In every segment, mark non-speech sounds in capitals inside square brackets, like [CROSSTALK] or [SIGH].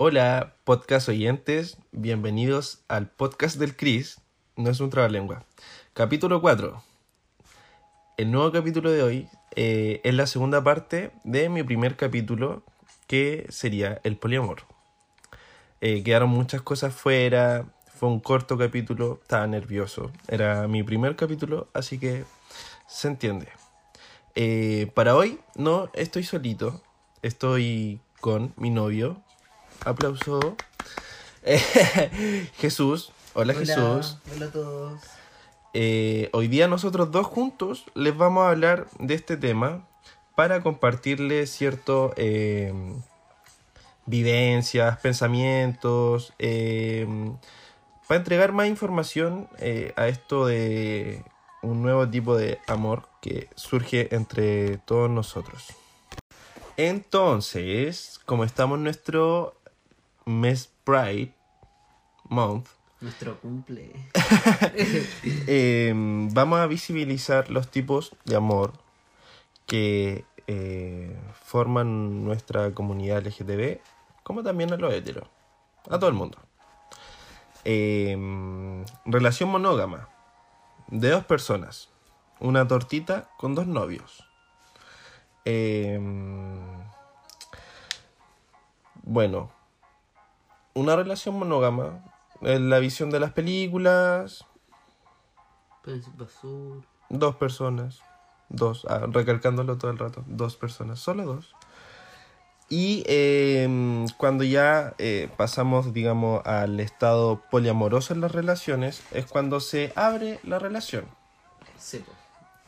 Hola, podcast oyentes, bienvenidos al podcast del Cris, no es un trabalengua. Capítulo 4. El nuevo capítulo de hoy eh, es la segunda parte de mi primer capítulo, que sería el poliamor. Eh, quedaron muchas cosas fuera, fue un corto capítulo, estaba nervioso. Era mi primer capítulo, así que se entiende. Eh, para hoy no estoy solito, estoy con mi novio. Aplauso. [LAUGHS] Jesús. Hola, Jesús. Hola a todos. Eh, hoy día nosotros dos juntos les vamos a hablar de este tema para compartirles cierto eh, vivencias, pensamientos, eh, para entregar más información eh, a esto de un nuevo tipo de amor que surge entre todos nosotros. Entonces, como estamos en nuestro mes Pride Month, Nuestro cumple. [LAUGHS] eh, vamos a visibilizar los tipos de amor que eh, forman nuestra comunidad LGTB, como también a los heteros, a todo el mundo. Eh, relación monógama de dos personas, una tortita con dos novios. Eh, bueno, una relación monógama, en la visión de las películas, Príncipe Azul. Dos personas. Dos, ah, recalcándolo todo el rato. Dos personas, solo dos. Y eh, cuando ya eh, pasamos, digamos, al estado poliamoroso en las relaciones, es cuando se abre la relación. Sí.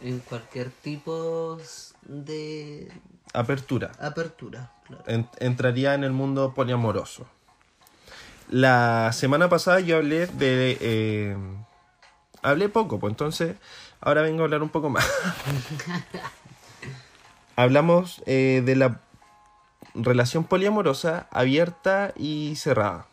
En cualquier tipo de Apertura. apertura, claro. En- entraría en el mundo poliamoroso. La semana pasada yo hablé de... eh, hablé poco, pues entonces ahora vengo a hablar un poco más. [LAUGHS] Hablamos eh, de la relación poliamorosa abierta y cerrada.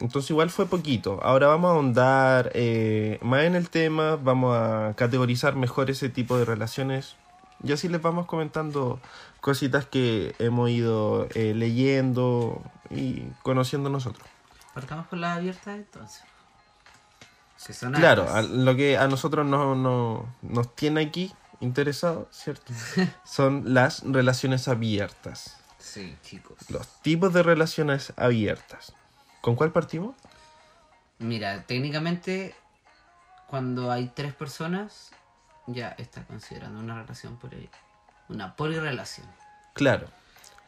Entonces igual fue poquito. Ahora vamos a ahondar eh, más en el tema, vamos a categorizar mejor ese tipo de relaciones. Y así les vamos comentando cositas que hemos ido eh, leyendo y conociendo nosotros. Partamos con la abierta entonces. Que son Claro, a- lo que a nosotros no, no- nos tiene aquí interesados, ¿cierto? [LAUGHS] Son las relaciones abiertas. Sí, chicos. Los tipos de relaciones abiertas. ¿Con cuál partimos? Mira, técnicamente, cuando hay tres personas, ya está considerando una relación por Una polirrelación. Claro.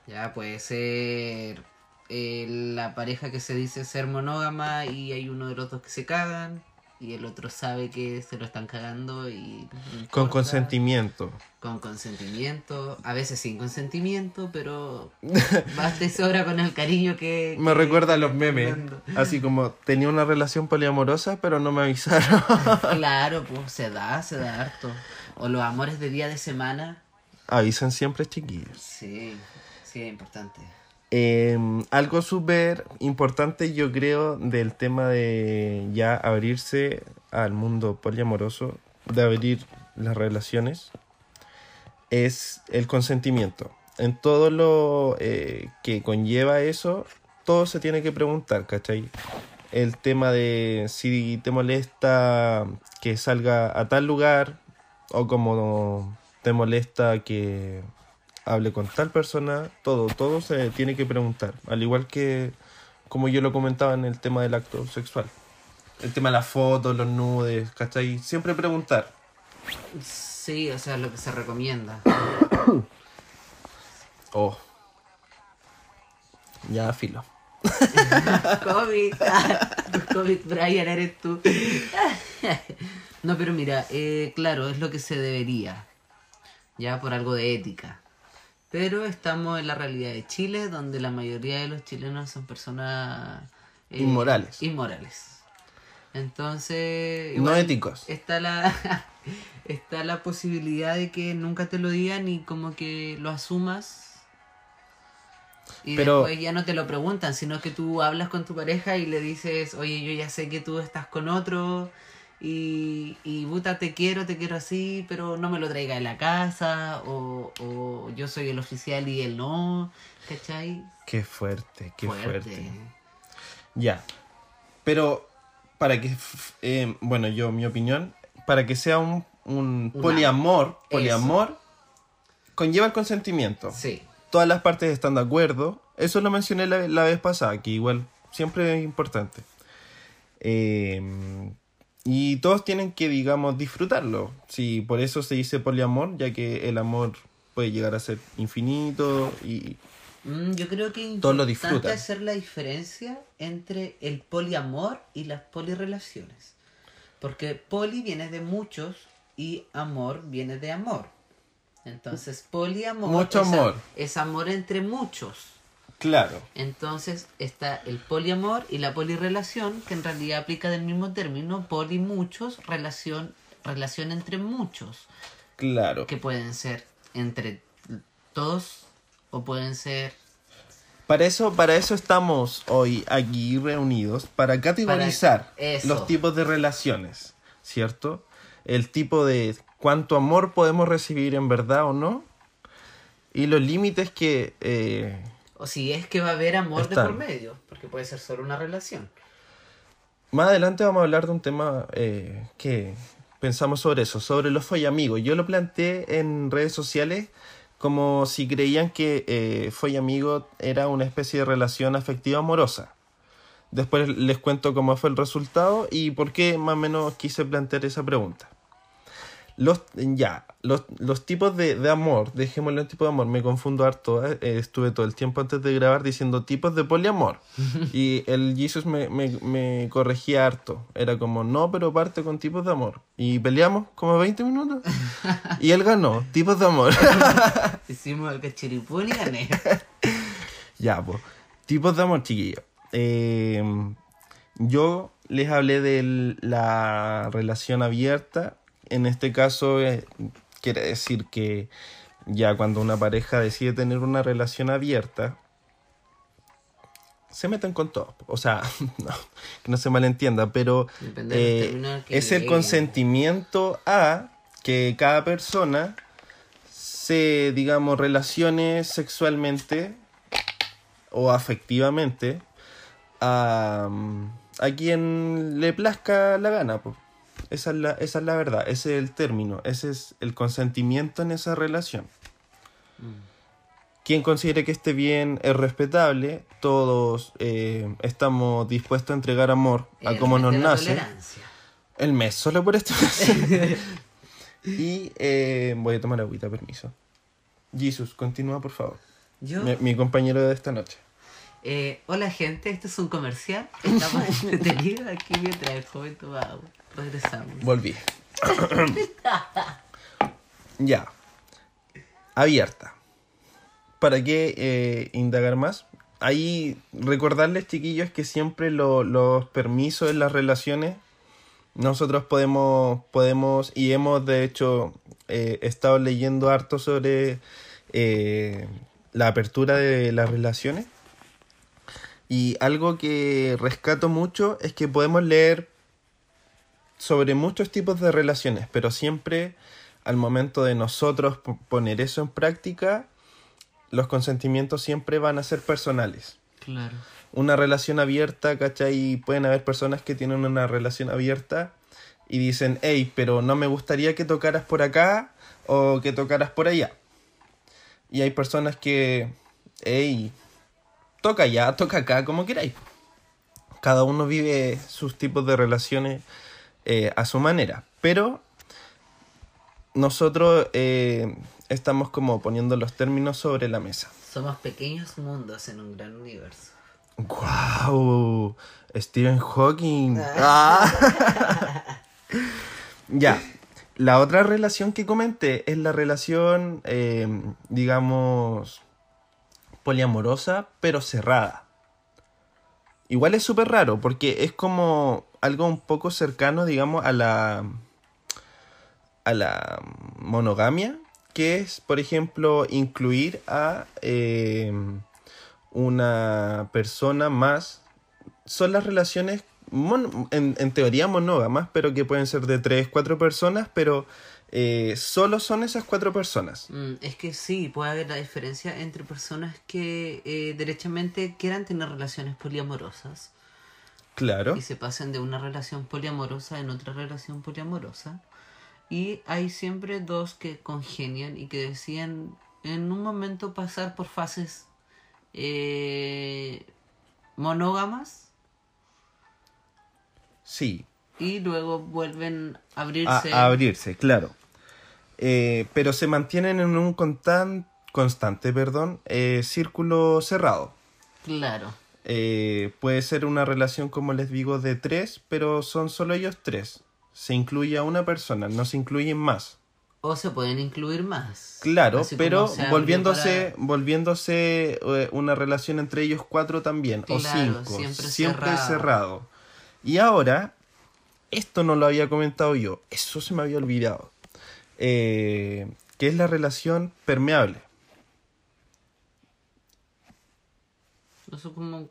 Ya puede ser eh, la pareja que se dice ser monógama y hay uno de los dos que se cagan y el otro sabe que se lo están cagando y no Con consentimiento. con consentimiento, a veces sin consentimiento, pero [LAUGHS] basta y sobra con el cariño que... Me que- recuerda a los memes. Así como tenía una relación poliamorosa, pero no me avisaron. [LAUGHS] Claro, pues se da, se da harto. O los amores de día de semana. Avisan siempre, chiquillos. Sí, sí, es importante. Eh, algo súper importante, yo creo, del tema de ya abrirse al mundo poliamoroso, de abrir las relaciones, es el consentimiento. En todo lo eh, que conlleva eso, todo se tiene que preguntar, ¿cachai? El tema de si te molesta que salga a tal lugar, o como te molesta que hable con tal persona, todo, todo se tiene que preguntar. Al igual que como yo lo comentaba en el tema del acto sexual. El tema de las fotos, los nudes, ¿cachai? Siempre preguntar. Sí, o sea, lo que se recomienda. [COUGHS] Oh. Ya, filo. [LAUGHS] COVID. [LAUGHS] COVID, Brian, eres tú. [LAUGHS] no, pero mira, eh, claro, es lo que se debería. Ya por algo de ética. Pero estamos en la realidad de Chile, donde la mayoría de los chilenos son personas... eh, Inmorales. Inmorales. Entonces... No éticos. Está la, [LAUGHS] está la posibilidad de que nunca te lo digan y como que lo asumas. Y Pero- después ya no te lo preguntan, sino que tú hablas con tu pareja y le dices, oye, yo ya sé que tú estás con otro y, y puta, te quiero, te quiero así, pero no me lo traiga en la casa, o, o yo soy el oficial y él no, ¿cachai? Qué fuerte, qué fuerte. Ya. Pero para que, eh, bueno, yo, mi opinión, para que sea un, un Una- poliamor, poliamor, conlleva el consentimiento. Sí, Todas las partes están de acuerdo. Eso lo mencioné la, la vez pasada, que igual siempre es importante. Eh, y todos tienen que, digamos, disfrutarlo. Sí, por eso se dice poliamor, ya que el amor puede llegar a ser infinito y Mm, yo creo que es Todos lo importante disfrutan. hacer la diferencia entre el poliamor y las polirrelaciones. Porque poli viene de muchos y amor viene de amor. Entonces, poliamor Mucho es, amor. es amor entre muchos. Claro. Entonces está el poliamor y la polirrelación, que en realidad aplica del mismo término, poli muchos, relación, relación entre muchos, Claro. que pueden ser entre todos o pueden ser Para eso, para eso estamos hoy aquí reunidos, para categorizar Para- los tipos de relaciones, ¿cierto? El tipo de cuánto amor podemos recibir en verdad o no, y los límites que... eh, O si es que va a haber amor Están. de por medio, porque puede ser solo una relación. Más adelante vamos a hablar de un tema eh, que pensamos sobre eso, sobre los follamigos. Yo lo planteé en redes sociales como si creían que eh, follamigo era una especie de relación afectiva amorosa. Después les cuento cómo fue el resultado y por qué más o menos quise plantear esa pregunta. Los, ya, los, los tipos de, de amor, dejémoslo en tipo de amor, me confundo harto. eh, eh, estuve todo el tiempo antes de grabar diciendo tipos de poliamor. [LAUGHS] y el Jesus me, me, me corregía harto. Era como, no, pero parte con tipos de amor. Y peleamos como 20 minutos. [LAUGHS] y él ganó, tipos de amor. [LAUGHS] Hicimos el cachiripún y gané. Ya, pues. Tipos de amor, chiquillos. Eh, yo les hablé de la relación abierta. En este caso, eh, quiere decir que ya cuando una pareja decide tener una relación abierta, se meten con todo. O sea, [LAUGHS] no, que no se malentienda, pero eh, es el consentimiento a que cada persona se, digamos, relacione sexualmente o afectivamente a, a quien le plazca la gana. po. Esa es la, esa es la verdad, ese es el término, ese es el consentimiento en esa relación. Mm. Quien considere que esté bien es respetable, todos eh, estamos dispuestos a entregar amor a El como mes nos nace. tolerancia. El mes, solo por este mes. [LAUGHS] y eh, voy a tomar agüita, permiso. Jesus, continúa por favor. Yo, Mi, mi compañero de esta noche. eh, hola gente, este es un comercial. Estamos [LAUGHS] entretenidos aquí mientras el joven toma agua. Regresamos. Volví. ya. Abierta. ¿Para qué eh, indagar más? Ahí recordarles, chiquillos, que siempre lo- los permisos en las relaciones nosotros podemos, podemos y hemos de hecho eh, estado leyendo harto sobre eh, la apertura de las relaciones. Y algo que rescato mucho es que podemos leer sobre muchos tipos de relaciones, pero siempre al momento de nosotros poner eso en práctica, los consentimientos siempre van a ser personales. Claro. Una relación abierta, ¿cachai? Pueden haber personas que tienen una relación abierta y dicen, hey, pero no me gustaría que tocaras por acá o que tocaras por allá. Y hay personas que, hey, toca allá, toca acá, como queráis. Cada uno vive sus tipos de relaciones eh, a su manera. Pero nosotros eh, estamos como poniendo los términos sobre la mesa. Somos pequeños mundos en un gran universo. ¡Wow! Stephen Hawking. Ah. [LAUGHS] ya. La otra relación que comenté es la relación, eh, digamos, poliamorosa, pero cerrada. Igual es súper raro, porque es como algo un poco cercano, digamos, a la, a la monogamia, que es, por ejemplo, incluir a eh, una persona más. Son las relaciones en teoría monógamas, pero que pueden ser de tres, cuatro personas, pero eh, solo son esas cuatro personas. Mm, es que sí, puede haber la diferencia entre personas que eh, derechamente quieran tener relaciones poliamorosas Claro. y se pasen de una relación poliamorosa en otra relación poliamorosa. Y hay siempre dos que congenian y que deciden en un momento pasar por fases eh, monógamas Sí, y luego vuelven a abrirse. a abrirse, claro. Eh, pero se mantienen en un constan- constante perdón, eh, círculo cerrado. Claro. Eh, puede ser una relación, como les digo, de tres, pero son solo ellos tres. Se incluye a una persona, no se incluyen más. O se pueden incluir más. Claro, Así pero volviéndose, para- volviéndose una relación entre ellos cuatro también, o cinco, siempre siempre, cerrado. cerrado. Y ahora, esto no lo había comentado yo, eso se me había olvidado, eh, que es la relación permeable. Eso como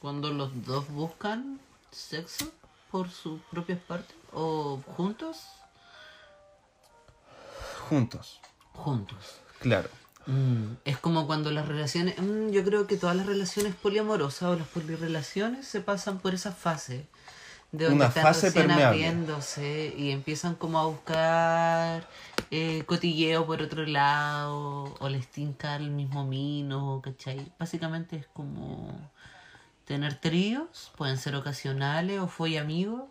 cuando los dos buscan sexo por sus propias partes o juntos. Juntos, Juntos. claro. Mm, es como cuando las relaciones, mm, yo creo que todas las relaciones poliamorosas o las polirrelaciones se pasan por esa fase de donde Una están fase recién permeable. abriéndose y empiezan como a buscar eh, cotilleo por otro lado o les tinca el mismo mino, ¿cachai? Básicamente es como tener tríos, pueden ser ocasionales o fue amigos.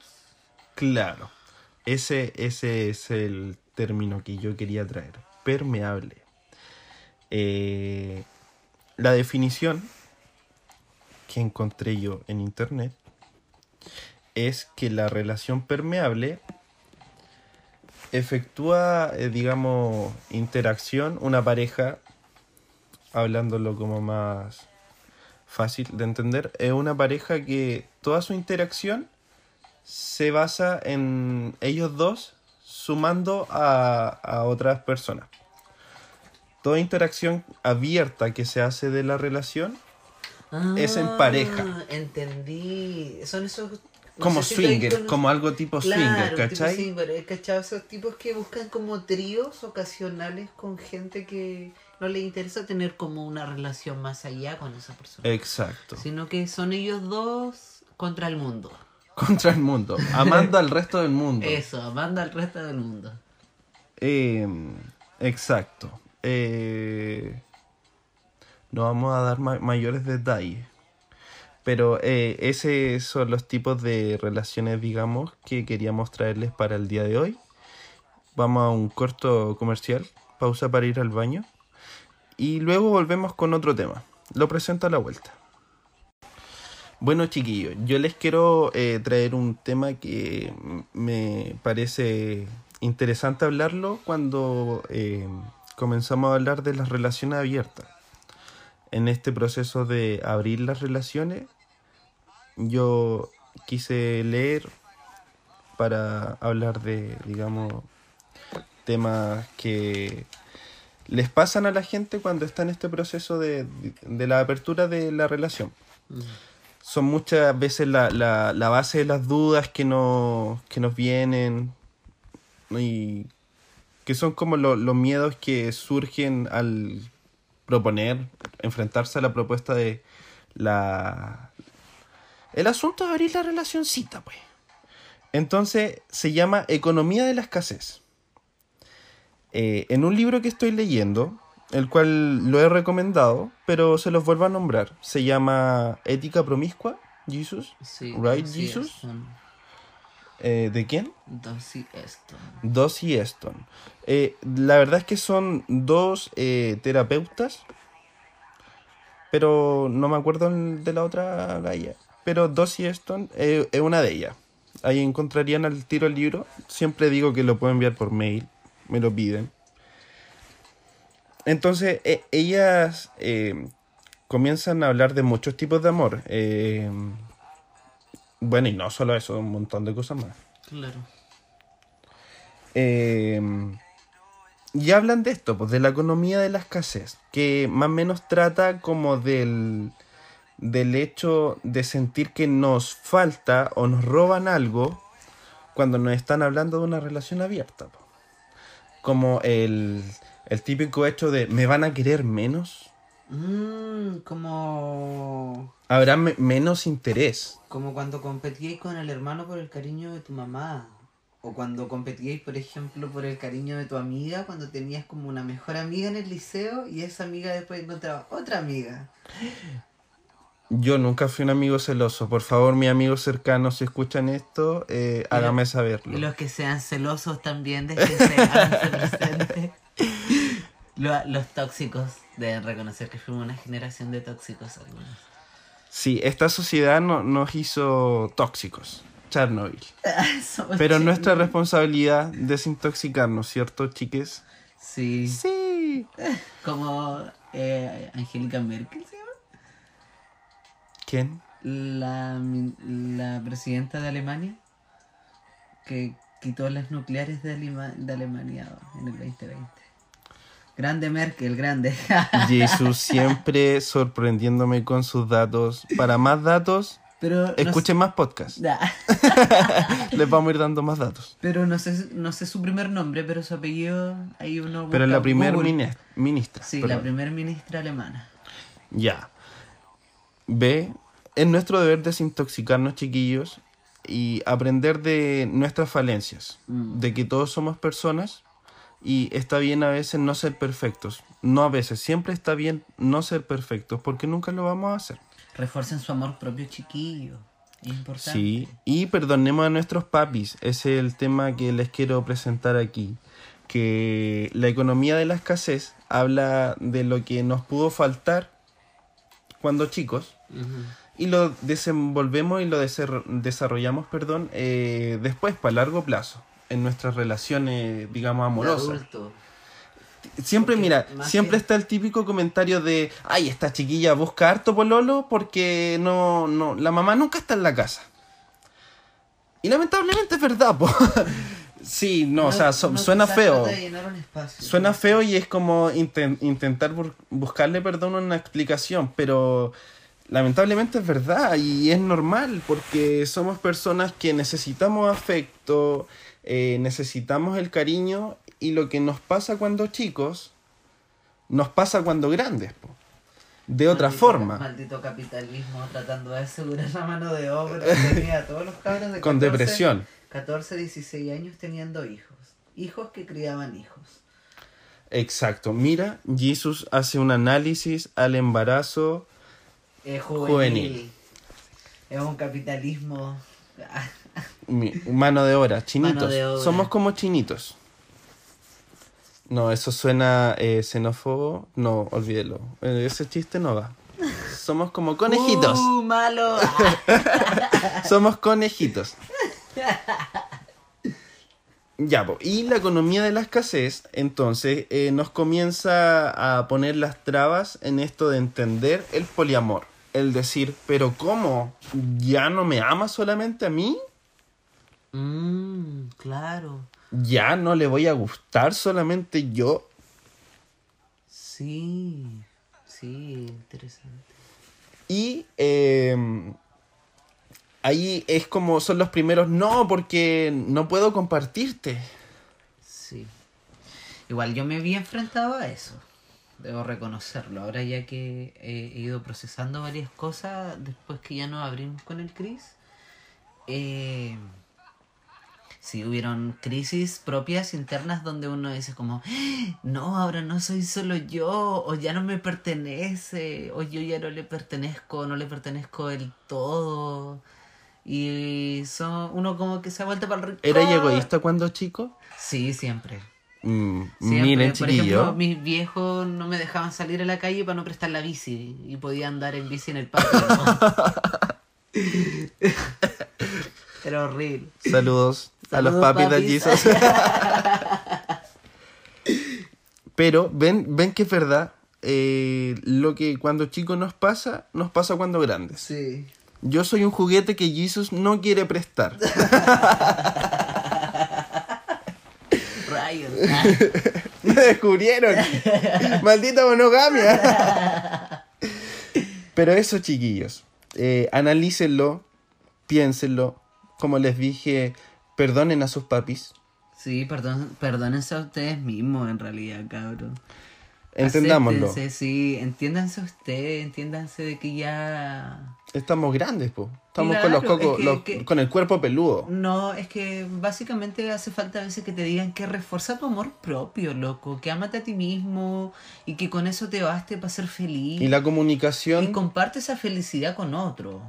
Claro, ese, ese es el término que yo quería traer, permeable. Eh, la definición que encontré yo en internet es que la relación permeable efectúa, eh, digamos, interacción, una pareja, hablándolo como más fácil de entender, es una pareja que toda su interacción se basa en ellos dos sumando a, a otras personas. Toda interacción abierta que se hace de la relación Es en pareja. Ah, Entendí. Son esos. No como si swinger, como algo tipo Claro, swinger, tipo ¿cachai? swinger. ¿cachai? Esos tipos que buscan como tríos ocasionales con gente que no le interesa tener como una relación más allá con esa persona. Exacto. Sino que son ellos dos contra el mundo. [LAUGHS] Contra el mundo, amando al resto del mundo. Eso, amando al resto del mundo. Eh, exacto. Eh, no vamos a dar ma- mayores detalles. Pero eh, esos son los tipos de relaciones, digamos, que queríamos traerles para el día de hoy. Vamos a un corto comercial, pausa para ir al baño. Y luego volvemos con otro tema. Lo presento a la vuelta. Bueno, chiquillos, yo les quiero eh, traer un tema que me parece interesante hablarlo cuando eh, comenzamos a hablar de las relaciones abiertas. En este proceso de abrir las relaciones, yo quise leer para hablar de, digamos, temas que les pasan a la gente cuando está en este proceso de, de la apertura de la relación. Son muchas veces la, la, la base de las dudas que, no, que nos vienen y que son como lo- los miedos que surgen al proponer, enfrentarse a la propuesta de la... El asunto de abrir la relacioncita, pues. Entonces se llama Economía de la Escasez. Eh, en un libro que estoy leyendo, el cual lo he recomendado, pero se los vuelvo a nombrar. Se llama Ética Promiscua, Jesus. Sí, Right, Jesus? Eh, ¿De quién? Dossie Eston. Dossie Eston. Eh, la verdad es que son dos terapeutas, pero no me acuerdo de la otra galla. Pero Dossie Eston eh, es una de ellas. Ahí encontrarían al tiro el libro. Siempre digo que lo puedo enviar por mail, me lo piden. Entonces, e- ellas eh, comienzan a hablar de muchos tipos de amor. Eh, bueno, y no solo eso, un montón de cosas más. Claro. Eh, y hablan de esto, pues de la economía de la escasez, que más o menos trata como del del hecho de sentir que nos falta o nos roban algo cuando nos están hablando de una relación abierta. po. Como el, el típico hecho de me van a querer menos, Mm, como. habrá me- menos interés. Como cuando competíais con el hermano por el cariño de tu mamá. O cuando competíais, por ejemplo, por el cariño de tu amiga, cuando tenías como una mejor amiga en el liceo y esa amiga después encontraba otra amiga. Yo nunca fui un amigo celoso. Por favor, mis amigos cercanos, si escuchan esto, eh, hágame saberlo. Y los que sean celosos también, déjense háganse [LAUGHS] presentes. Lo- Los tóxicos deben reconocer que fuimos una generación de tóxicos algunos. Sí, esta sociedad no- nos hizo tóxicos. Chernobyl. [LAUGHS] Pero nuestra responsabilidad desintoxicarnos, ¿cierto, chiques? Sí. Sí. [LAUGHS] Como eh, Angélica Merkel se llama. ¿Quién? La, la presidenta de Alemania. Que quitó las nucleares de, Alema- de Alemania en el 2020. Grande Merkel, grande. [LAUGHS] Jesús siempre sorprendiéndome con sus datos. Para más datos, Pero no escuchen más podcasts. Nah. [LAUGHS] Les vamos a ir dando más datos. Pero no sé, no sé su primer nombre, pero su apellido hay uno. Pero la primer Google. ministra. Sí, perdón. la primer ministra alemana. Ya. Ve, es nuestro deber desintoxicarnos, chiquillos, y aprender de nuestras falencias, Mm. de que todos somos personas y está bien a veces no ser perfectos. No a veces, siempre está bien no ser perfectos porque nunca lo vamos a hacer. Refuercen su amor propio, chiquillo. Es importante. Sí, y perdonemos a nuestros papis, ese es el tema que les quiero presentar aquí, que la economía de la escasez habla de lo que nos pudo faltar cuando chicos y lo desenvolvemos y lo desarrollamos, perdón, eh, después, para largo plazo, en nuestras relaciones, digamos, De amorosas. adulto. Siempre, Porque mira, siempre que- está el típico comentario de, ay, esta chiquilla busca harto pololo porque no, no, la mamá nunca está en la casa. Y lamentablemente es verdad, po. [LAUGHS] sí, no, o sea, so- suena feo. espacio. Suena feo y es como inten- intentar buscarle, perdón, una explicación, pero lamentablemente es verdad y es normal porque somos personas que necesitamos afecto, eh, necesitamos el cariño y lo que nos pasa cuando chicos, nos pasa cuando grandes, po. de otra Maldito- forma, Maldito capitalismo tratando de asegurar la mano de obra. [LAUGHS] Tenía a todos los cabros de con 14, depresión. 14, 16 años teniendo hijos. Hijos que criaban hijos. Exacto, mira, Jesus hace un análisis al embarazo. Eh, juvenil. Juvenil. Es un capitalismo. [LAUGHS] Mano de obra, chinitos. Mano de obra. Somos como chinitos. No, eso suena eh, xenófobo. No, olvídelo. Eh, ese chiste no va. Somos como conejitos. ¡Uh, malo! [LAUGHS] Somos conejitos. Ya, po. y la economía de la escasez, entonces, eh, nos comienza a poner las trabas en esto de entender el poliamor. El decir, pero ¿cómo? ¿Ya no me ama solamente a mí? Mmm, claro. ¿Ya no le voy a gustar solamente yo? Sí. Sí, interesante. Y eh, ahí es como son los primeros, no, porque no puedo compartirte. Sí. Igual yo me vi enfrentado a eso. Debo reconocerlo. Ahora ya que he ido procesando varias cosas después que ya nos abrimos con el Cris. Eh, sí, hubieron crisis propias internas donde uno dice como, "Ah, no, ahora no soy solo yo, o ya no me pertenece, o yo ya no le pertenezco, no le pertenezco del todo. Y son, uno como que se ha vuelto para el rincón. ¿Era egoísta cuando chico? Sí, siempre. Mm, Siempre, miren, por chiquillo. ejemplo, mis viejos no me dejaban salir a la calle para no prestar la bici y podía andar en bici en el. ¿no? [LAUGHS] Era horrible. Saludos, a los papis de. Jesus. [LAUGHS] Pero ven, ven que es verdad. eh, lo que cuando chicos nos pasa, nos pasa cuando grandes. Sí. Yo soy un juguete que Jesus no quiere prestar. [LAUGHS] Rayos. [LAUGHS] Me descubrieron. Maldita monogamia. Pero eso, chiquillos, eh, analícenlo, piénsenlo. Como les dije, perdonen a sus papis. Sí, perdón, perdónense a ustedes mismos en realidad, cabrón. Entendámoslo. Acéptense, sí, entiéndanse ustedes, entiéndanse de que ya... Estamos grandes, po. Estamos con los cocos, es que- los- que- con el cuerpo peludo. No, es que básicamente hace falta a veces que te digan que refuerza tu amor propio, loco, que ámate a ti mismo y que con eso te baste para ser feliz Y la comunicación, y comparte esa felicidad con otro.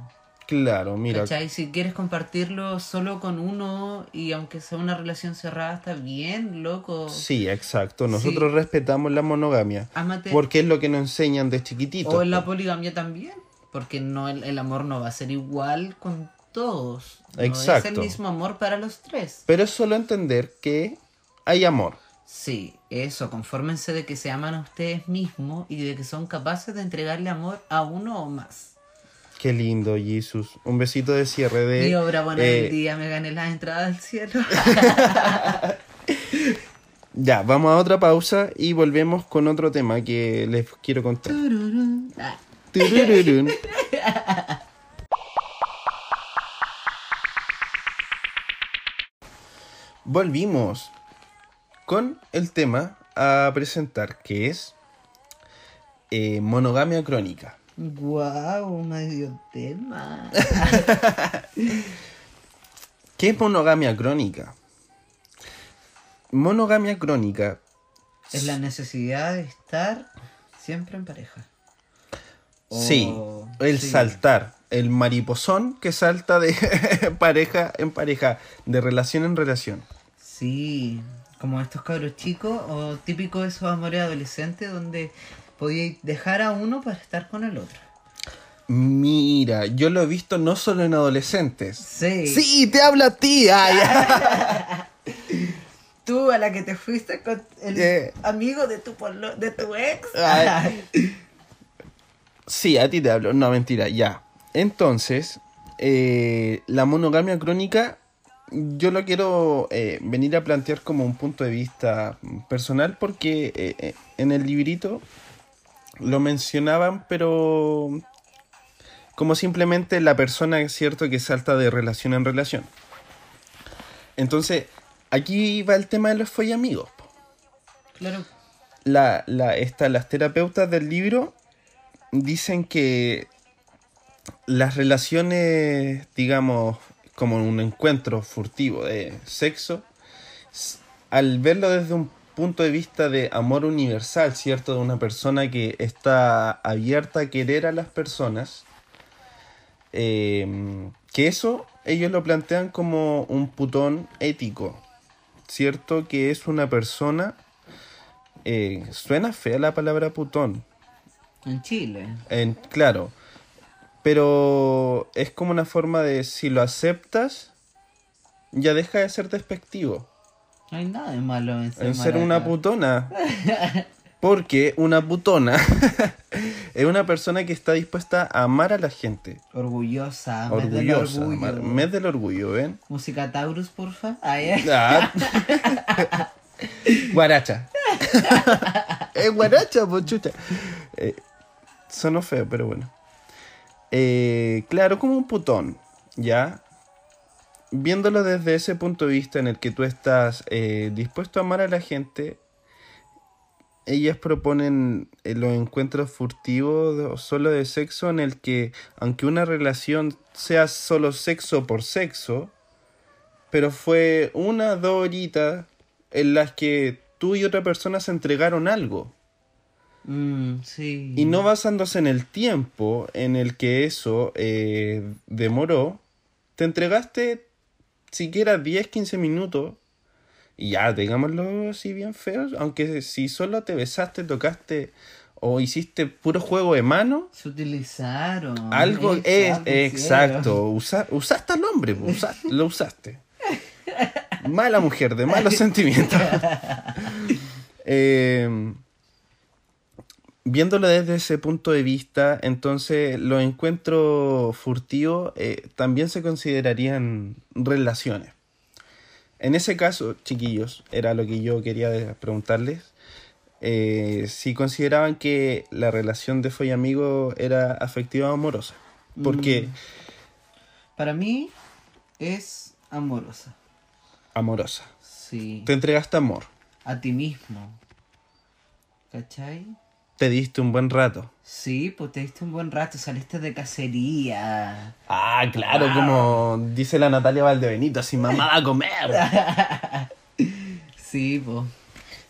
Claro, mira, ¿Cachai? Si quieres compartirlo solo con uno y aunque sea una relación cerrada, está bien, loco. sí, exacto. Nosotros respetamos la monogamia. Ámate. Porque es lo que nos enseñan de chiquititos. O en la po. poligamia también, porque no el, el amor no va a ser igual con todos. No es Exacto. el mismo amor para los tres. Pero es solo entender que hay amor. Sí, eso, confórmense de que se aman a ustedes mismos y de que son capaces de entregarle amor a uno o más. Qué lindo, Jesús. Un besito de cierre de... Mi obra buena eh, del día, me gané las entradas al cielo. [LAUGHS] Ya, vamos a otra pausa y volvemos con otro tema que les quiero contar. Ah, Turururun. Volvimos con el tema a presentar que es eh, monogamia crónica. Guau, medio tema. [LAUGHS] ¿Qué es monogamia crónica? Monogamia crónica Es la necesidad de estar siempre en pareja. Sí, el sí. saltar, el mariposón que salta de [LAUGHS] pareja en pareja, de relación en relación. Sí, como estos cabros chicos o típico esos amores adolescentes donde podíais dejar a uno para estar con el otro. Mira, yo lo he visto no solo en adolescentes. Sí. Sí, te habla a ti. [LAUGHS] Tú a la que te fuiste con el Eh. amigo de tu polo- de tu ex. Ay. [LAUGHS] Sí, a ti te hablo. No, mentira, ya. Entonces, eh, la monogamia crónica, yo lo quiero eh, venir a plantear como un punto de vista personal porque en el librito lo mencionaban, pero como simplemente la persona es cierto que salta de relación en relación. Entonces, aquí va el tema de los follamigos. Claro. la, la, esta- las terapeutas del libro dicen que las relaciones, digamos, como un encuentro furtivo de sexo, al verlo desde un punto de vista de amor universal, ¿cierto? De una persona que está abierta a querer a las personas, eh, que eso ellos lo plantean como un putón ético, ¿cierto? Que es una persona eh, suena fea la palabra putón, En Chile. en, claro, pero es como una forma de si lo aceptas, ya deja de ser despectivo, No hay nada de malo en ser, en ser una putona. [LAUGHS] Porque una putona [LAUGHS] es una persona que está dispuesta a amar a la gente. Orgullosa. mes del Orgullosa. orgullo. mes del orgullo, ¿ven? Música Taurus, porfa. Ah, ya. Ah. [LAUGHS] guaracha. es guaracha, pues chucha. Eh, sonó feo, pero bueno. Eh, claro, como un putón, ¿ya? Viéndolo desde ese punto de vista en el que tú estás eh, dispuesto a amar a la gente, ellas proponen eh, los encuentros furtivos solo de sexo en el que, aunque una relación sea solo sexo por sexo, pero fue una, dos horitas en las que tú y otra persona se entregaron algo. Mm, sí. Y no basándose en el tiempo en el que eso eh, demoró, te entregaste siquiera 10, 15 minutos. Y ya, digámoslo así bien feo, aunque si solo te besaste, tocaste o hiciste puro juego de mano, Se utilizaron. algo es Exacto, exacto. Usa- usaste al hombre, usa- lo usaste. Mala mujer, de malos [LAUGHS] sentimientos. [LAUGHS] Eh, viéndolo desde ese punto de vista, entonces los encuentros furtivos eh, también se considerarían relaciones. En ese caso, chiquillos, era lo que yo quería preguntarles. eh, sí consideraban que la relación de fue amigo era afectiva o amorosa. Porque Para mí es amorosa. amorosa. Sí. Te entregaste amor, A ti mismo. ¿Cachai? Te diste un buen rato. Sí, pues te diste un buen rato, saliste de cacería. Ah, claro, como dice la Natalia Valdebenito, así mamá a comer. [LAUGHS] Sí, pues.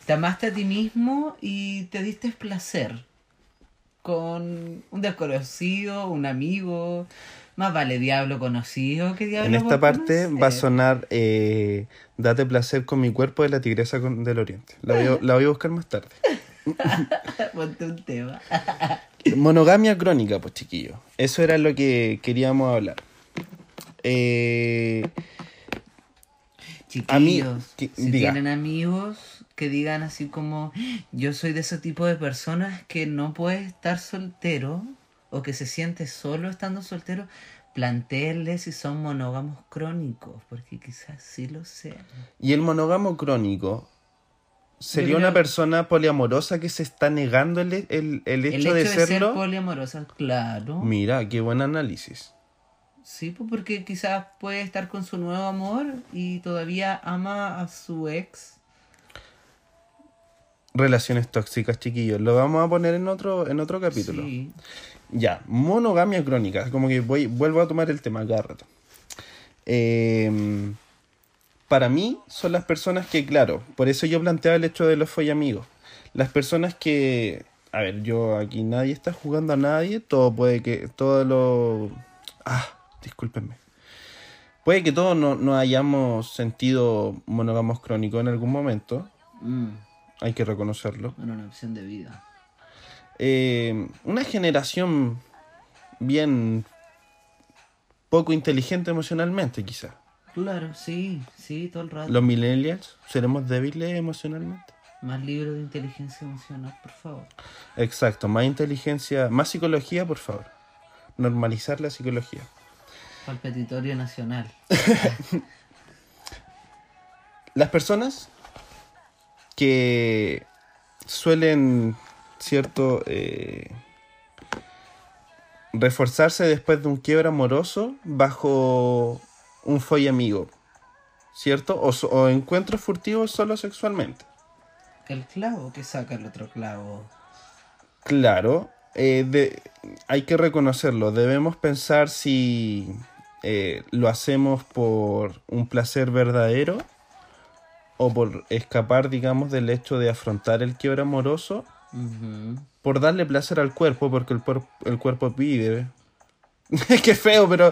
Te amaste a ti mismo y te diste placer. Con un desconocido, un amigo. Más vale diablo conocido que diablo En esta parte va a sonar eh, Date placer con mi cuerpo de la tigresa con- del oriente. La voy, a- la voy a buscar más tarde. [LAUGHS] [LAUGHS] Ponte un tema. Monogamia crónica, pues chiquillos. Eso era lo que queríamos hablar. Eh, mí, Chiquillos, que- si diga. tienen amigos que digan así como yo soy de ese tipo de personas que no puede estar soltero o que se siente solo estando soltero, plantéenle si son monógamos crónicos, porque quizás sí lo sean. y el monógamo crónico sería una persona poliamorosa que se está negando el, el- el El hecho, hecho de, ser poliamorosa, claro. Mira, qué buen análisis. Sí, pues porque quizás puede estar con su nuevo amor y todavía ama a su ex. Relaciones tóxicas, chiquillos. Lo vamos a poner en otro, en otro capítulo. Sí. Ya, monogamia crónica. Como que voy, vuelvo a tomar el tema cada rato. Eh, para mí son las personas que, claro, por eso yo planteaba el hecho de los follamigos. Las personas que, a ver, yo aquí nadie está jugando a nadie, todo puede que, todo lo... Ah, discúlpenme. Puede que todos no, no hayamos sentido monógamos crónicos en algún momento, Mm, hay que reconocerlo. era una opción de vida. eh, una generación bien poco inteligente emocionalmente, quizá. Claro, sí, sí, todo el rato. Los millennials seremos débiles emocionalmente. Más libros de inteligencia emocional, por favor. Exacto, más inteligencia, más psicología, por favor. Normalizar la psicología. Para el petitorio nacional. [LAUGHS] Las personas que suelen, cierto, eh, reforzarse después de un quiebre amoroso bajo un folle amigo, ¿cierto? O, encuentros furtivos solo sexualmente. El clavo que saca el otro clavo. Claro, eh, de- hay que reconocerlo. Debemos pensar si eh, lo hacemos por un placer verdadero o por escapar, digamos, del hecho de afrontar el quiebre amoroso, por darle placer al cuerpo, porque el, el cuerpo pide. [LAUGHS] Qué feo, pero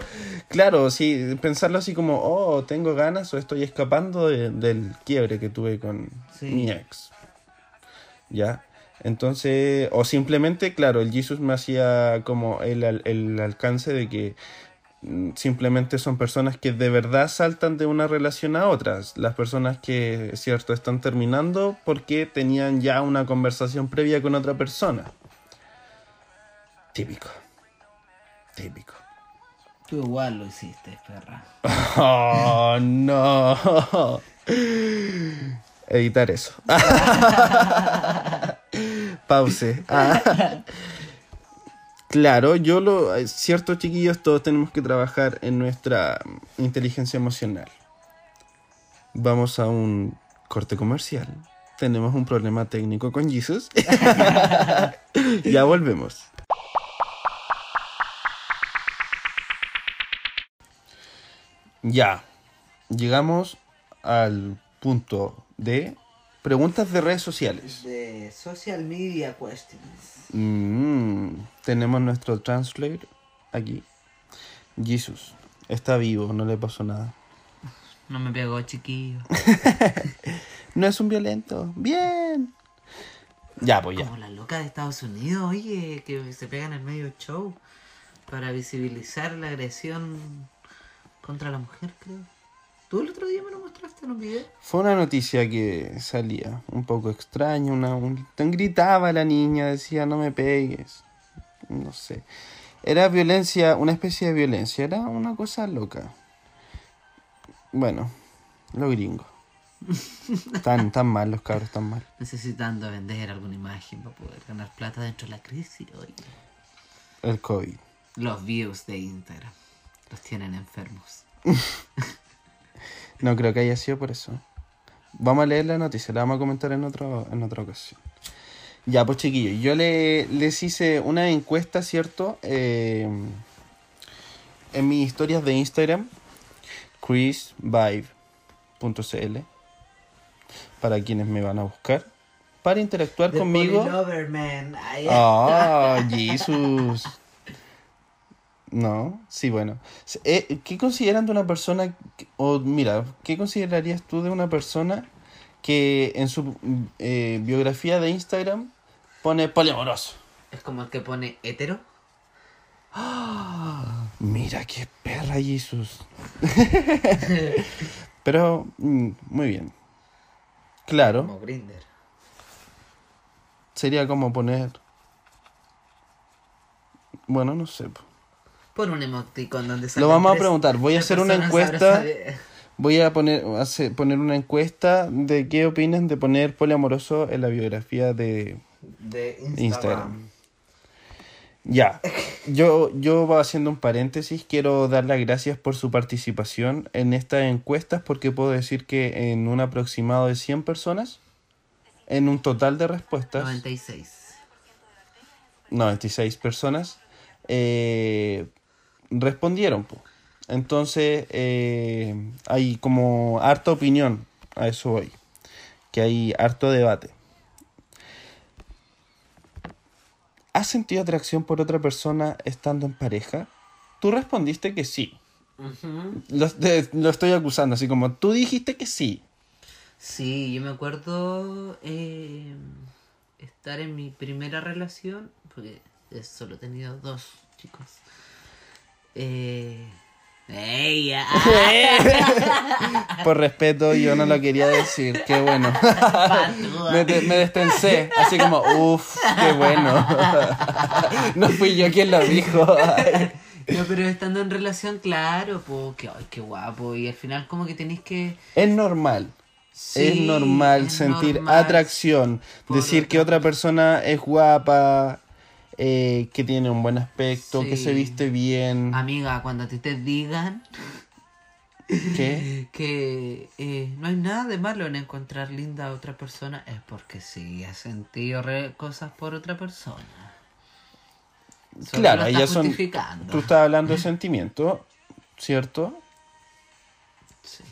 claro, sí, pensarlo así como, oh, tengo ganas o estoy escapando de- del quiebre que tuve con Sí. mi ex. ¿Ya? Entonces, o simplemente, claro, el Jesus me hacía como el, el alcance de que mm, simplemente son personas que de verdad saltan de una relación a otras. Las personas que, es cierto, están terminando porque tenían ya una conversación previa con otra persona. Típico. Típico. Tú igual lo hiciste, perra. [LAUGHS] Oh, no. Editar eso. [LAUGHS] Pause. Ah. [LAUGHS] Claro, yo lo. es Cierto, chiquillos, todos tenemos que trabajar en nuestra inteligencia emocional. Vamos a un corte comercial. Tenemos un problema técnico con Jesus. ya volvemos. Ya, llegamos al punto de preguntas de redes sociales. De social media questions. Mm, tenemos nuestro translator aquí. Jesus, está vivo, no le pasó nada. No me pegó, chiquillo. [LAUGHS] No es un violento. Bien. Ya, pues ya. Como la loca de Estados Unidos, oye, que se pega en el medio show para visibilizar la agresión contra la mujer, creo. Tú el otro día me lo mostraste en un video. Fue una noticia que salía un poco extraña, una, un- tan gritaba la niña, decía no me pegues. No sé. Era violencia, una especie de violencia, era una cosa loca. Bueno, lo gringo. [LAUGHS] Tan, tan mal los cabros, tan mal. Necesitando vender alguna imagen para poder ganar plata dentro de la crisis. Oye. El COVID. Los views de Instagram los tienen enfermos. [LAUGHS] No creo que haya sido por eso. Vamos a leer la noticia, la vamos a comentar en, otro, en otra ocasión. Ya, pues chiquillos, yo le, les hice una encuesta, ¿cierto? Eh, en mis historias de Instagram, chrisvibe.cl, para quienes me van a buscar, para interactuar conmigo. Ah, Jesus. No, sí, bueno. Eh, ¿Qué consideran de una persona, o mira, qué considerarías tú de una persona que en su eh, biografía de Instagram pone poliamoroso? Es como el que pone hetero. [GASPS] Mira qué perra Jesús. [LAUGHS] Pero, mm, muy bien. Claro, Como Grinder. sería como poner... Bueno, no sé. Po. Pon un emoticon donde Lo vamos a preguntar. Voy a hacer una encuesta. Voy a poner, hace- poner una encuesta de qué opinan de poner poliamoroso en la biografía de De Instagram. Instagram. Ya, yo, yo voy haciendo un paréntesis, quiero dar las gracias por su participación en estas encuestas porque puedo decir que en un aproximado de 100 personas, en un total de respuestas, 96. 96 personas, eh, respondieron. po. Entonces, eh, hay como harta opinión, a eso voy, que hay harto debate. ¿Has sentido atracción por otra persona estando en pareja? Tú respondiste que sí. Lo, lo estoy acusando, así como tú dijiste que sí. Sí, yo me acuerdo eh, estar en mi primera relación, porque solo he tenido dos chicos. Eh, ah, [LAUGHS] Por respeto, yo no lo quería decir. Qué bueno. [LAUGHS] Me, me destensé, así como, uff, qué bueno. [LAUGHS] No fui yo quien lo dijo. No, pero estando en relación, claro, pues, que, ay, qué guapo. Y al final como que tenéis que... Es normal. es normal es sentir normal. atracción, por decir que otra persona es guapa, eh, que tiene un buen aspecto, que se viste bien. Amiga, cuando a ti te digan ¿Qué? [LAUGHS] que eh, no hay nada de malo en encontrar linda a otra persona, es porque sí has sentido re- cosas por otra persona. Claro, ellas son. Tú estás hablando de sentimiento, ¿cierto? Sí.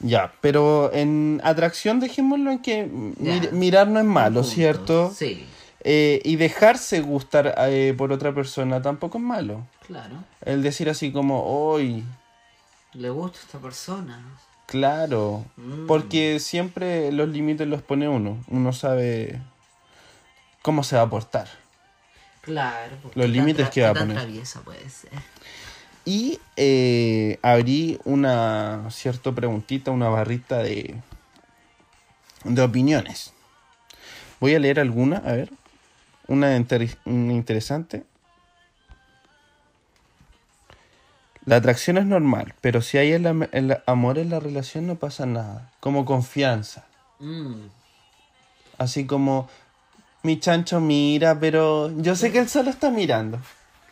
Ya, pero en atracción dejémoslo en que mir- Ya. mirar no es malo. ¿cierto? Sí, Eh, y dejarse gustar eh, por otra persona tampoco es malo. claro. El decir así como, hoy, Le gusta esta persona. claro. Mm. Porque siempre los límites los pone uno. Uno sabe cómo se va a portar. Claro. Los límites que va a poner. traviesa puede ser. Y eh, abrí una cierta preguntita, una barrita de, de opiniones. Voy a leer alguna, a ver. Una, inter- una interesante. La atracción es normal, pero si hay el, am- el amor en la relación no pasa nada. Como confianza. Mm. Así como, mi chancho mira, pero yo sé que él solo está mirando.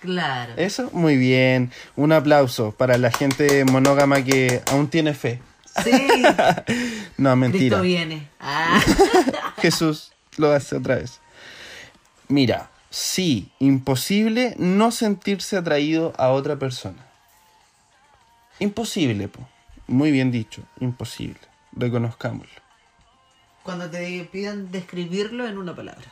Claro. Eso, muy bien. Un aplauso para la gente monógama que aún tiene fe. Sí. [LAUGHS] No, mentira. Cristo viene. Ah. [LAUGHS] Jesús lo hace otra vez. Mira, sí, imposible no sentirse atraído a otra persona. Imposible, po. Muy bien dicho, imposible. Reconozcámoslo. Cuando te pidan describirlo en una palabra.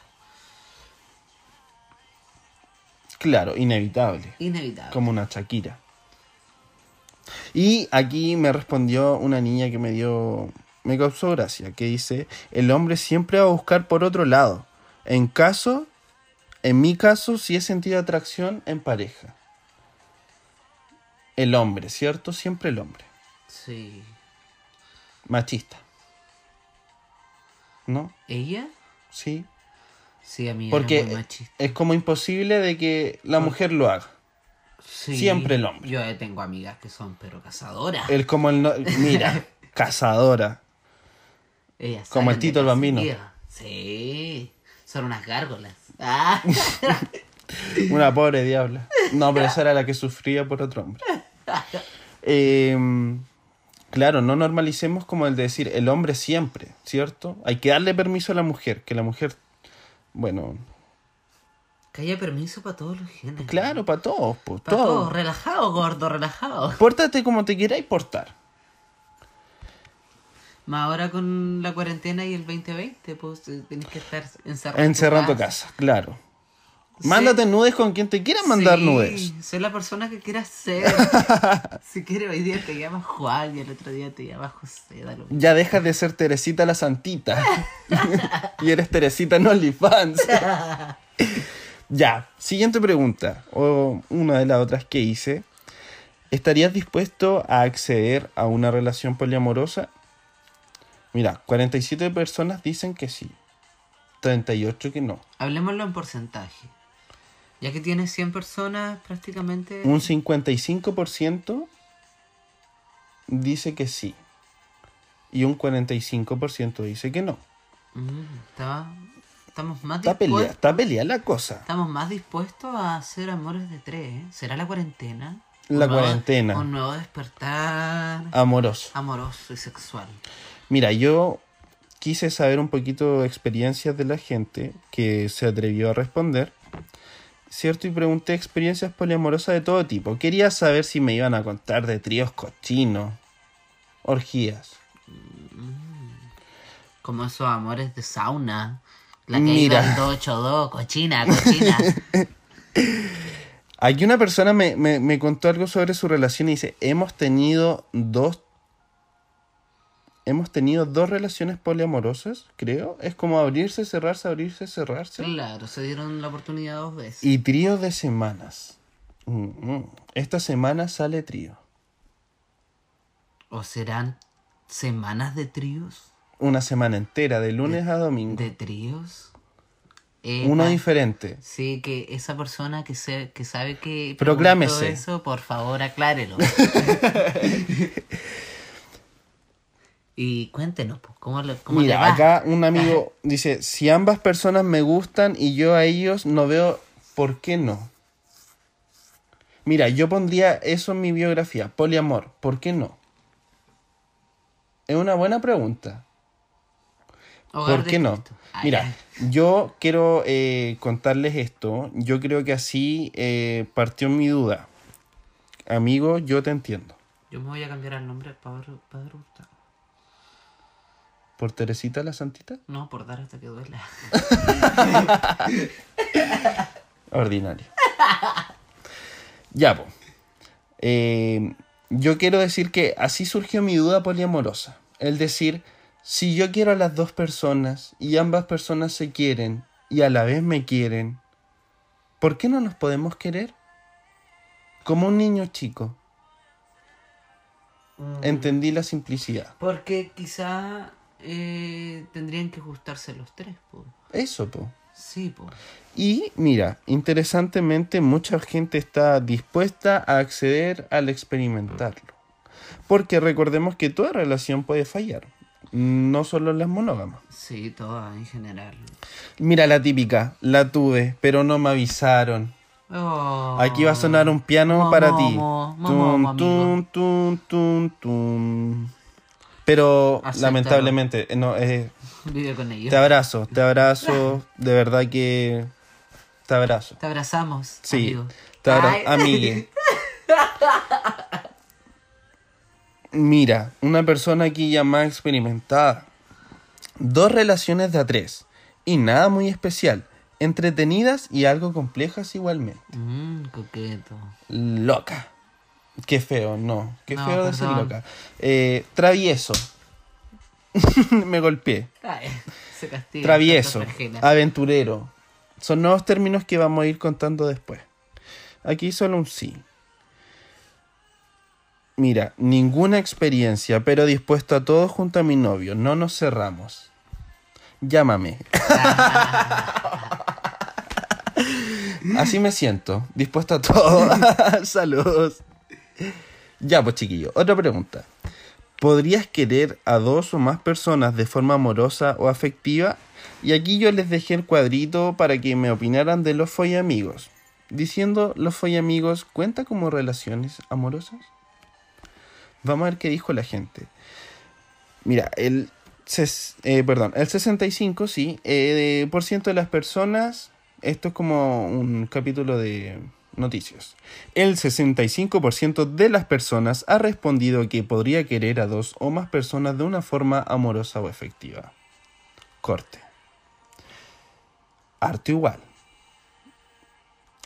Claro, inevitable. Inevitable. como una Shakira. Y aquí me respondió una niña que me dio, me causó gracia, que dice, el hombre siempre va a buscar por otro lado. En caso, en mi caso, sí he sentido atracción en pareja. El hombre, ¿cierto? Siempre el hombre. Sí. Machista. ¿No? ¿Ella? Sí. Sí, a mí Porque muy machista. es como imposible de que la mujer lo haga. Sí. siempre el hombre. Yo tengo amigas que son pero cazadoras. Él como el no- mira, [LAUGHS] cazadora. Ellas Como el Tito el Bambino. Sí, son unas gárgolas. Ah. [LAUGHS] Una pobre diabla. No, pero esa era la que sufría por otro hombre. Eh, claro, no normalicemos como el de decir el hombre siempre, ¿cierto? Hay que darle permiso a la mujer, que la mujer, bueno, que haya permiso para todos los géneros. claro, para todos, pues, Para todo. todos, relajado, gordo, relajado. Pórtate como te quieras portar. Más ahora con la cuarentena y el 2020, pues eh, tenés que estar encerrado. en tu tu casa, claro. Sí. Mándate nudes con quien te quiera mandar Sí, nudes. Sé la persona que quieras ser. [LAUGHS] si quieres, hoy día te llamas Juan y el otro día te llamas José. da lo mismo. Ya dejas de ser Teresita la Santita. [LAUGHS] y eres Teresita en OnlyFans. [LAUGHS] ya, siguiente pregunta. O una de las otras que hice. ¿Estarías dispuesto a acceder a una relación poliamorosa? Mira, 47 personas dicen que sí. 38 que no. Hablemoslo en porcentaje. Ya que tienes 100 personas, prácticamente. Un 55% dice que sí. Y un 45% dice que no. Mm, está- estamos más Está dispuestos. está peleada la cosa. Estamos más dispuestos a hacer amores de tres. ¿eh? ¿Será la cuarentena? La Un nuevo- cuarentena. Un nuevo despertar Amoroso. amoroso y sexual. Mira, yo quise saber un poquito de experiencias de la gente que se atrevió a responder, ¿cierto? Y pregunté experiencias poliamorosas de todo tipo. Quería saber si me iban a contar de tríos cochinos, orgías. Como esos amores de sauna. La que Mira. iba al 282, cochina, cochina. [LAUGHS] Aquí una persona me, me- me contó algo sobre su relación y dice, hemos tenido dos... Hemos tenido dos relaciones poliamorosas, creo. Es como abrirse, cerrarse, abrirse, cerrarse. claro, se dieron la oportunidad dos veces. Y trío de semanas. Mm, mm. Esta semana sale trío. ¿O serán semanas de tríos? Una semana entera, de lunes a domingo. ¿De tríos? Uno Epa. diferente. Sí, que esa persona que, se, que sabe que... Proclámese. eso, por favor, aclárelo. [LAUGHS] [LAUGHS] y cuéntenos, pues, ¿cómo, le, cómo le Mira, va? acá un amigo [LAUGHS] dice, si ambas personas me gustan y yo a ellos no veo por qué no. Mira, yo pondría eso en mi biografía, poliamor, ¿por qué no? Es una buena pregunta. ¿Por qué no? Mira, yo quiero eh, contarles esto. Yo creo que así eh, partió mi duda. Amigo, yo te entiendo. Yo me voy a cambiar el nombre Padre, Padre Hurtado. ¿Por Teresita la Santita? No, por dar hasta que duela. [LAUGHS] Ordinario. ya, po. Eh, yo quiero decir que así surgió mi duda poliamorosa. El decir, si yo quiero a las dos personas y ambas personas se quieren y a la vez me quieren, ¿por qué no nos podemos querer? Como un niño chico. Entendí la simplicidad. Porque quizá eh, tendrían que ajustarse los tres, pues. Eso, po. Sí, pues. Y mira, interesantemente mucha gente está dispuesta a acceder al experimentarlo. Porque recordemos que toda relación puede fallar, no solo las monógamas. Sí, todas en general. Mira la típica, la tuve, pero no me avisaron. Oh. Aquí va a sonar un piano para ti. Tum, tum, tum, tum, tum. Pero lamentablemente, no, eh, Vive con ellos. te abrazo, te abrazo, de verdad que te abrazo. Te abrazamos. Sí, amigo. te abra- amigue. Mira, una persona aquí ya más experimentada. Dos relaciones de a tres. Y nada muy especial. Entretenidas y algo complejas igualmente. Mm, coqueto. Loca. Qué feo, no. Qué No, feo decir loca. Eh, travieso. [LAUGHS] Me golpeé. Ay, se castiga. Travieso. Aventurero. Son nuevos términos que vamos a ir contando después. Aquí solo un sí. Mira, ninguna experiencia, pero dispuesto a todo junto a mi novio. No nos cerramos. Llámame. [LAUGHS] Así me siento, dispuesto a todo. [LAUGHS] Saludos. Ya, pues chiquillo, otra pregunta. ¿Podrías querer a dos o más personas de forma amorosa o afectiva? Y aquí yo les dejé el cuadrito para que me opinaran de los follamigos. Diciendo, ¿los follamigos cuenta como relaciones amorosas? Vamos a ver qué dijo la gente. Mira, el, ses- eh, perdón, el 65, sí, eh, por ciento de las personas, esto es como un capítulo de noticias. El 65% de las personas ha respondido que podría querer a dos o más personas de una forma amorosa o efectiva. Corte. Arte igual.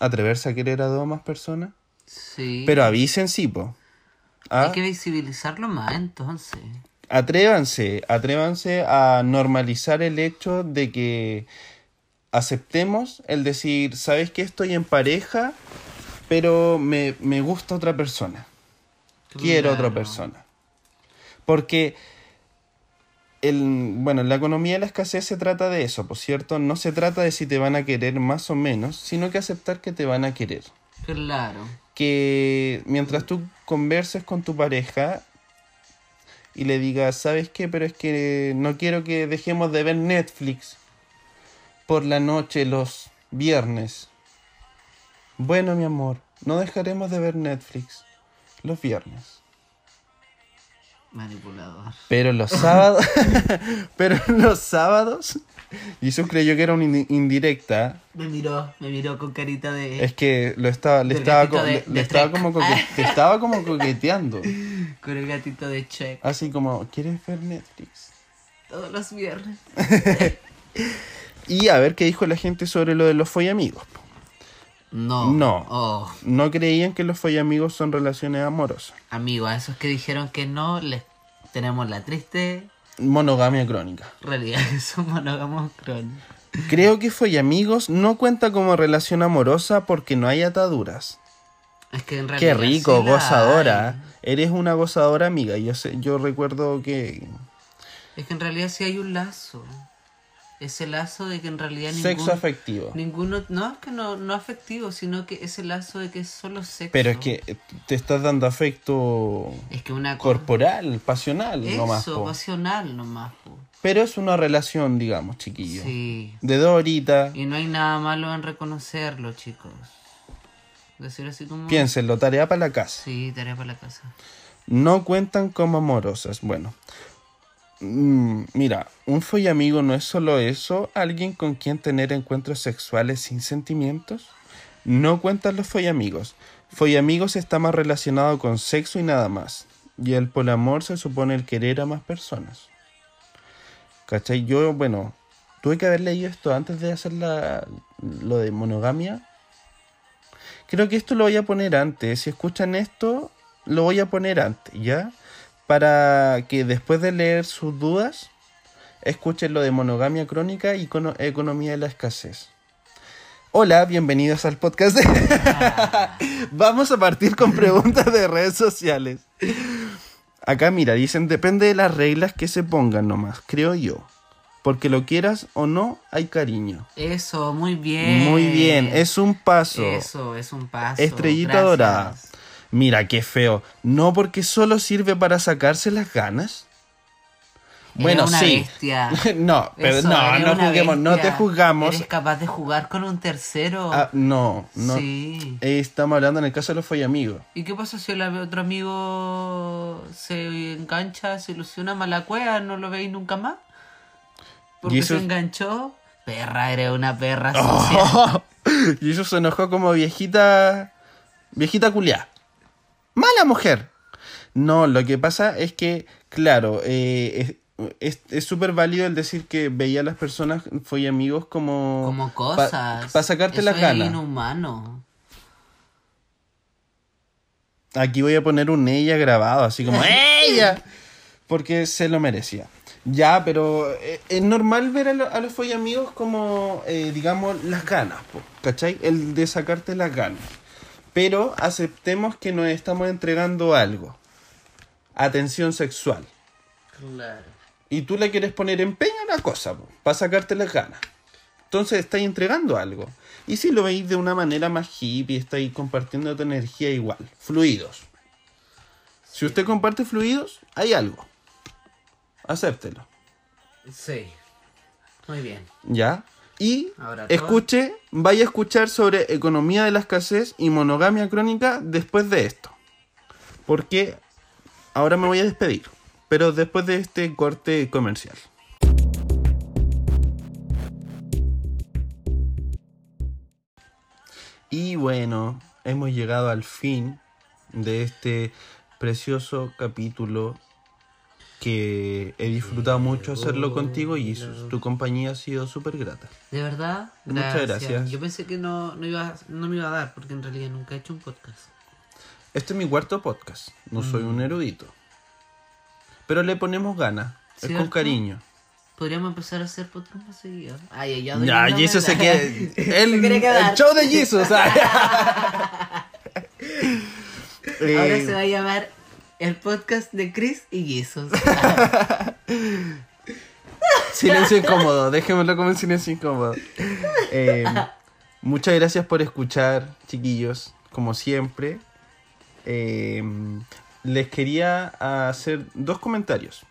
Atreverse a querer a dos o más personas. Sí. Pero avisen, sí, po. ¿Ah? Hay que visibilizarlo más entonces. Atrévanse, atrévanse a normalizar el hecho de que aceptemos el decir, sabes que estoy en pareja, pero me, me gusta otra persona. Quiero otra persona. Porque el, bueno, la economía de la escasez se trata de eso, por cierto, no se trata de si te van a querer más o menos, sino que aceptar que te van a querer. Claro. Que mientras tú converses con tu pareja y le digas, ¿sabes qué? Pero es que no quiero que dejemos de ver Netflix por la noche los viernes. Bueno, mi amor, no dejaremos de ver Netflix los viernes. Manipulador. Pero los [LAUGHS] sábados. [LAUGHS] pero los sábados. Jesús creyó que era una in- indirecta. Me miró, me miró con carita de. Es que lo estaba, le estaba, gatito co- de- le, estaba como coque- [LAUGHS] estaba como coqueteando. Con el gatito de check. Así como, ¿quieres ver Netflix? Todos los viernes. Y a ver qué dijo la gente sobre lo de los follamigos. No. No. Oh, No creían que los follamigos son relaciones amorosas. amigo, a esos que dijeron que no, les tenemos la triste Monogamia crónica. realidad que son monógamos crónicos. Creo que follamigos no cuenta como relación amorosa porque no hay ataduras. Es que en realidad. Qué rico, sí gozadora. hay. Eres una gozadora amiga. Yo sé, yo recuerdo que Es que en realidad sí hay un lazo. Ese lazo de que en realidad sexo ningún- afectivo. Ninguno, no es que no, no afectivo, sino que ese lazo de que es solo sexo. Pero es que te estás dando afecto Es que una co- corporal, pasional, Eso, nomás. po. pasional nomás. po. Pero es una relación, digamos, chiquillo. Sí. De dos horitas. Y no hay nada malo en reconocerlo, chicos. Decir así como... Piénsenlo, tarea para la casa. Sí, tarea para la casa. No cuentan como amorosas. Bueno. Mm, mira, un follamigo no es solo eso, alguien con quien tener encuentros sexuales sin sentimientos. No cuentan los follamigos. Follamigos está más relacionado con sexo y nada más. Y el polamor se supone el querer a más personas. ¿Cachai? Yo, bueno, tuve que haber leído esto antes de hacer la, lo de monogamia. Creo que esto lo voy a poner antes. Si escuchan esto, lo voy a poner antes, ¿ya? Para que después de leer sus dudas, escuchen lo de monogamia crónica y cono- economía de la escasez. Hola, bienvenidos al podcast. de- [LAUGHS] Vamos a partir con preguntas de redes sociales. Acá mira, dicen, depende de las reglas que se pongan nomás, creo yo. Porque lo quieras o no, hay cariño. Eso, muy bien. Muy bien, es un paso. Eso, es un paso. Estrellita gracias. dorada. Mira, qué feo. No porque solo sirve para sacarse las ganas. Bueno, una sí. bestia. [LAUGHS] no, pero Eso, no, no juzguemos, no te bestia. juzgamos. Eres capaz de jugar con un tercero. Ah, no, no. Sí. Eh, estamos hablando en el caso de los follamigos. ¿Y qué pasa si el otro amigo se engancha, se ilusiona, mala cueva, no lo veis nunca más? Porque Y eso- se enganchó. Perra, eres una perra. [LAUGHS] Oh, y eso se enojó como viejita. Viejita culiá. Mala mujer. No, lo que pasa es que, claro, eh, es es súper válido el decir que veía a las personas, fue amigos como. Como cosas. Para sacarte Eso las es ganas. inhumano. Aquí voy a poner un ella grabado, así como [LAUGHS] ella, porque se lo merecía. Ya, pero eh, es normal ver a, lo- a los follamigos como, eh, digamos, las ganas, ¿cachai? El de sacarte las ganas. Pero aceptemos que nos estamos entregando algo. Atención sexual. Claro. Y tú le quieres poner empeño a la cosa, para sacarte las ganas. Entonces estáis entregando algo. Y si lo veis de una manera más hippie, estáis compartiendo tu energía igual. Fluidos. Si Si usted comparte fluidos, hay algo. Acéptelo. Sí. Muy bien. ¿Ya? Y Ahora escuche, vaya a escuchar sobre economía de la escasez y monogamia crónica después de esto. Porque ahora me voy a despedir, pero después de este corte comercial. Y bueno, hemos llegado al fin de este precioso capítulo que he disfrutado mucho hacerlo contigo y tu compañía ha sido súper grata. ¿De verdad? Muchas gracias. Yo pensé que no, no, iba, a- no me iba a dar, porque en realidad nunca he hecho un podcast. Este es mi cuarto podcast, no soy un erudito. Pero le ponemos ganas, es con cariño. Podríamos empezar a hacer podcast más seguido. Ay, Ya, doy Jesus [LAUGHS] se quiere. El, show de Jesus. [LAUGHS] [LAUGHS] Ahora Eh, se va a llamar el podcast de Chris y Jesus. [LAUGHS] Silencio incómodo, déjenmelo como en silencio incómodo. Eh, muchas gracias por escuchar, chiquillos, como siempre. Eh, les quería hacer dos comentarios.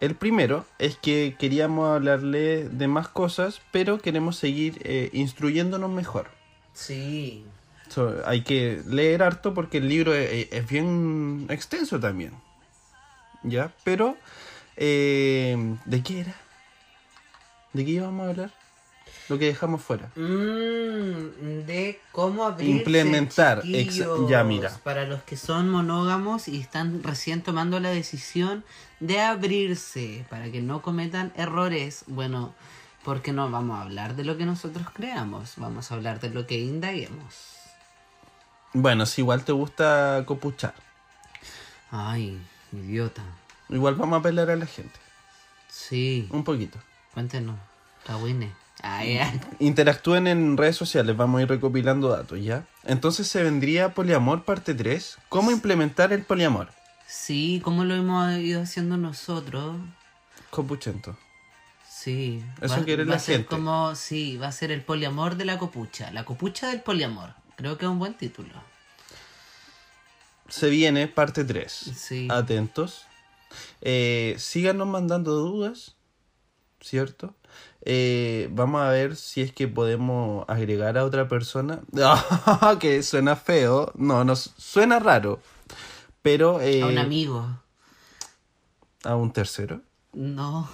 El primero es que queríamos hablarle de más cosas, pero queremos seguir eh, instruyéndonos mejor. Sí. So, hay que leer harto porque el libro es, es bien extenso también. ¿Ya? Pero, eh, ¿de qué era? ¿De qué íbamos a hablar? Lo que dejamos fuera. Mm, de cómo abrirse, Implementar, ya, mira. Para los que son monógamos y están recién tomando la decisión de abrirse para que no cometan errores. Bueno, porque no vamos a hablar de lo que nosotros creamos, vamos a hablar de lo que indaguemos. Bueno, si igual te gusta copuchar, Ay, idiota. igual vamos a apelar a la gente. Sí, Un poquito. cuéntenos. Ay. Interactúen en redes sociales, vamos a ir recopilando datos, ¿ya? Entonces se vendría Poliamor parte 3. ¿Cómo implementar el poliamor? Sí, como lo hemos ido haciendo nosotros. Copuchento. Sí. Eso va, quiere va la a ser gente. como, sí, va a ser el poliamor de la copucha. La copucha del poliamor. Creo que es un buen título. Se viene parte 3. Sí. Atentos. Eh, síganos mandando dudas, ¿cierto? Eh, vamos a ver si es que podemos agregar a otra persona. [LAUGHS] que suena feo. No, no suena raro. Pero eh, A un amigo. a un tercero. No.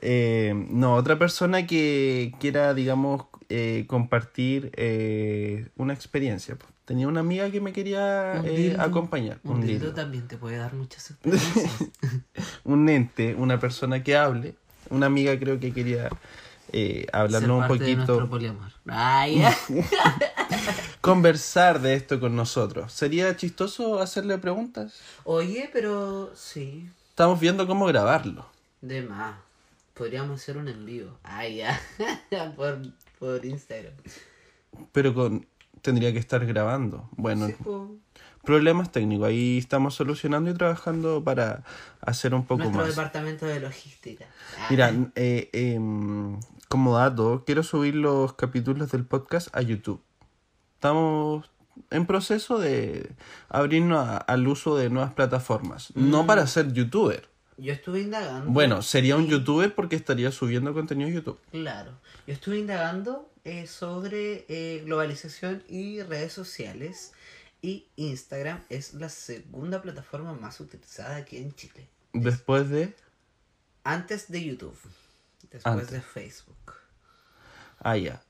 Eh, no, otra persona que quiera, digamos, eh, compartir eh, una experiencia. Tenía una amiga que me quería Un eh, dildo. acompañar. Un, dildo dildo. también te puede dar muchas [LAUGHS] experiencias. un ente, una persona que hable. Una amiga creo que quería hablarnos un de poquito, poliamor. Ay, [LAUGHS] conversar de esto con nosotros. ¿Sería chistoso hacerle preguntas? Oye, pero sí. Estamos viendo cómo grabarlo. De más. Podríamos hacer un envío. Ay, ya. [LAUGHS] por, por Instagram. Pero con tendría que estar grabando. Bueno, Sí, problemas técnicos. Ahí estamos solucionando y trabajando para hacer un poco Nuestro más. departamento de logística. Ah. Mira, eh, em, como dato, quiero subir los capítulos del podcast a YouTube. Estamos en proceso de abrirnos a- al uso de nuevas plataformas. No para ser youtuber. Yo estuve indagando. Bueno, sería un youtuber porque estaría subiendo contenido a YouTube. Claro. Yo estuve indagando eh, sobre eh, globalización y redes sociales. Y Instagram es la segunda plataforma más utilizada aquí en Chile. Después de... Antes de YouTube. Después Antes. de Facebook. Ah, ya.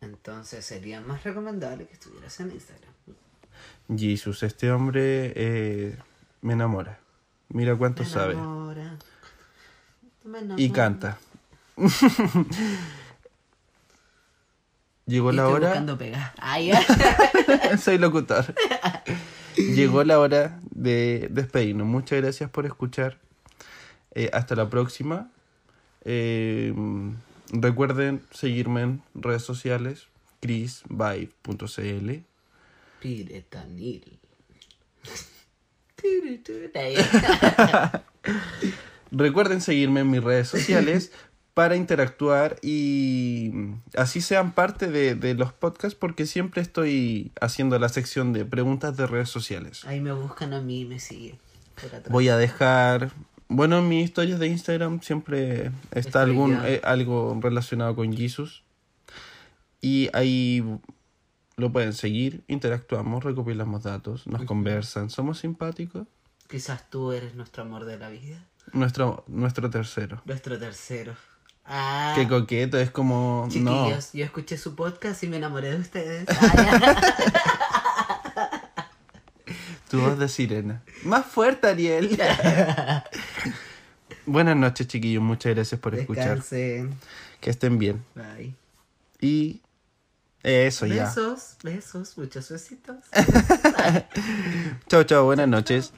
Entonces sería más recomendable que estuvieras en Instagram. Jesus, este hombre eh, me enamora. Mira cuánto Me sabe. Me Y canta. [LAUGHS] Llegó Y la estoy hora... buscando ay. [LAUGHS] Soy locutor. Llegó la hora de despedirnos. Muchas gracias por escuchar. Eh, hasta la próxima. Eh, recuerden seguirme en redes sociales. chrisvibe.cl Piretanil. [LAUGHS] Recuerden seguirme en mis redes sociales. para interactuar y así sean parte de, de los podcasts porque siempre estoy haciendo la sección de preguntas de redes sociales. Ahí me buscan a mí y me siguen. Voy a dejar, bueno, en mis historias de Instagram siempre está algún eh, algo relacionado con Jesus y ahí lo pueden seguir, interactuamos, recopilamos datos, nos conversan, somos simpáticos. Quizás tú eres nuestro amor de la vida. Nuestro nuestro tercero. Nuestro tercero. Ah, Qué coqueto, es como no. chiquillos, yo escuché su podcast y me enamoré de ustedes. [LAUGHS] Ah, Tu voz de sirena. Más fuerte, Ariel. [LAUGHS] Buenas noches, chiquillos. Muchas gracias por escuchar. Que estén bien. Bye. Y eso ya. Besos, besos, muchos besitos. [LAUGHS] Chao, chao. Buenas noches.